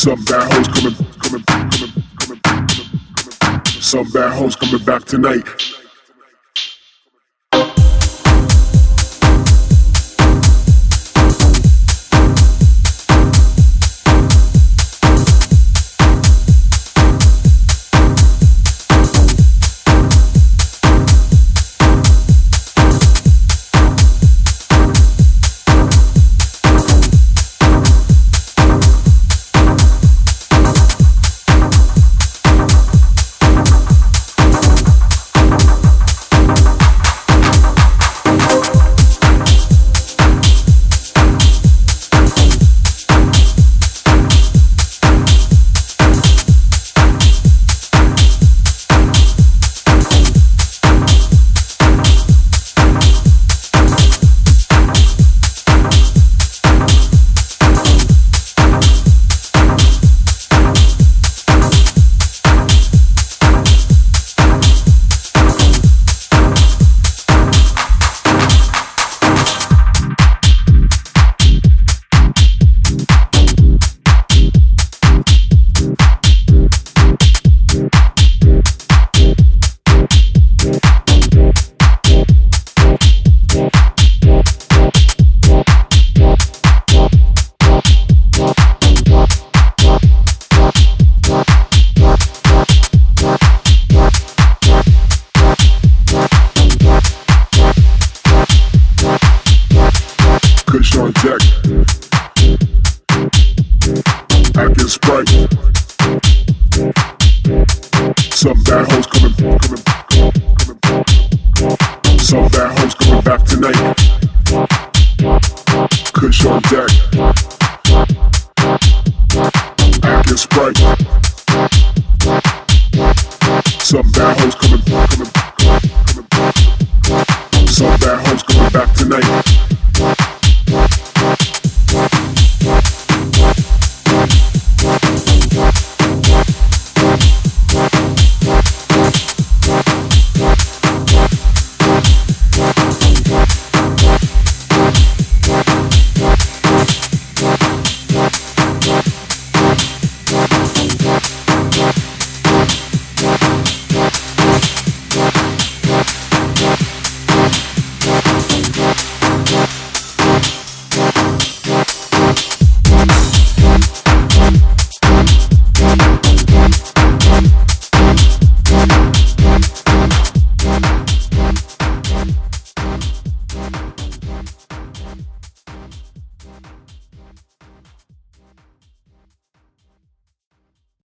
Some bad hoes coming, coming, coming, coming, coming, coming. Some bad hoes coming back tonight. On deck. Acting Sprite. Some bad hoes coming, coming, coming. Some bad hoes coming back tonight. Kush on deck. Acting Sprite. Some bad hoes coming, coming, coming. Some bad hoes coming back tonight.